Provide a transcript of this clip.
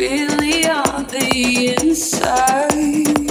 really on the inside.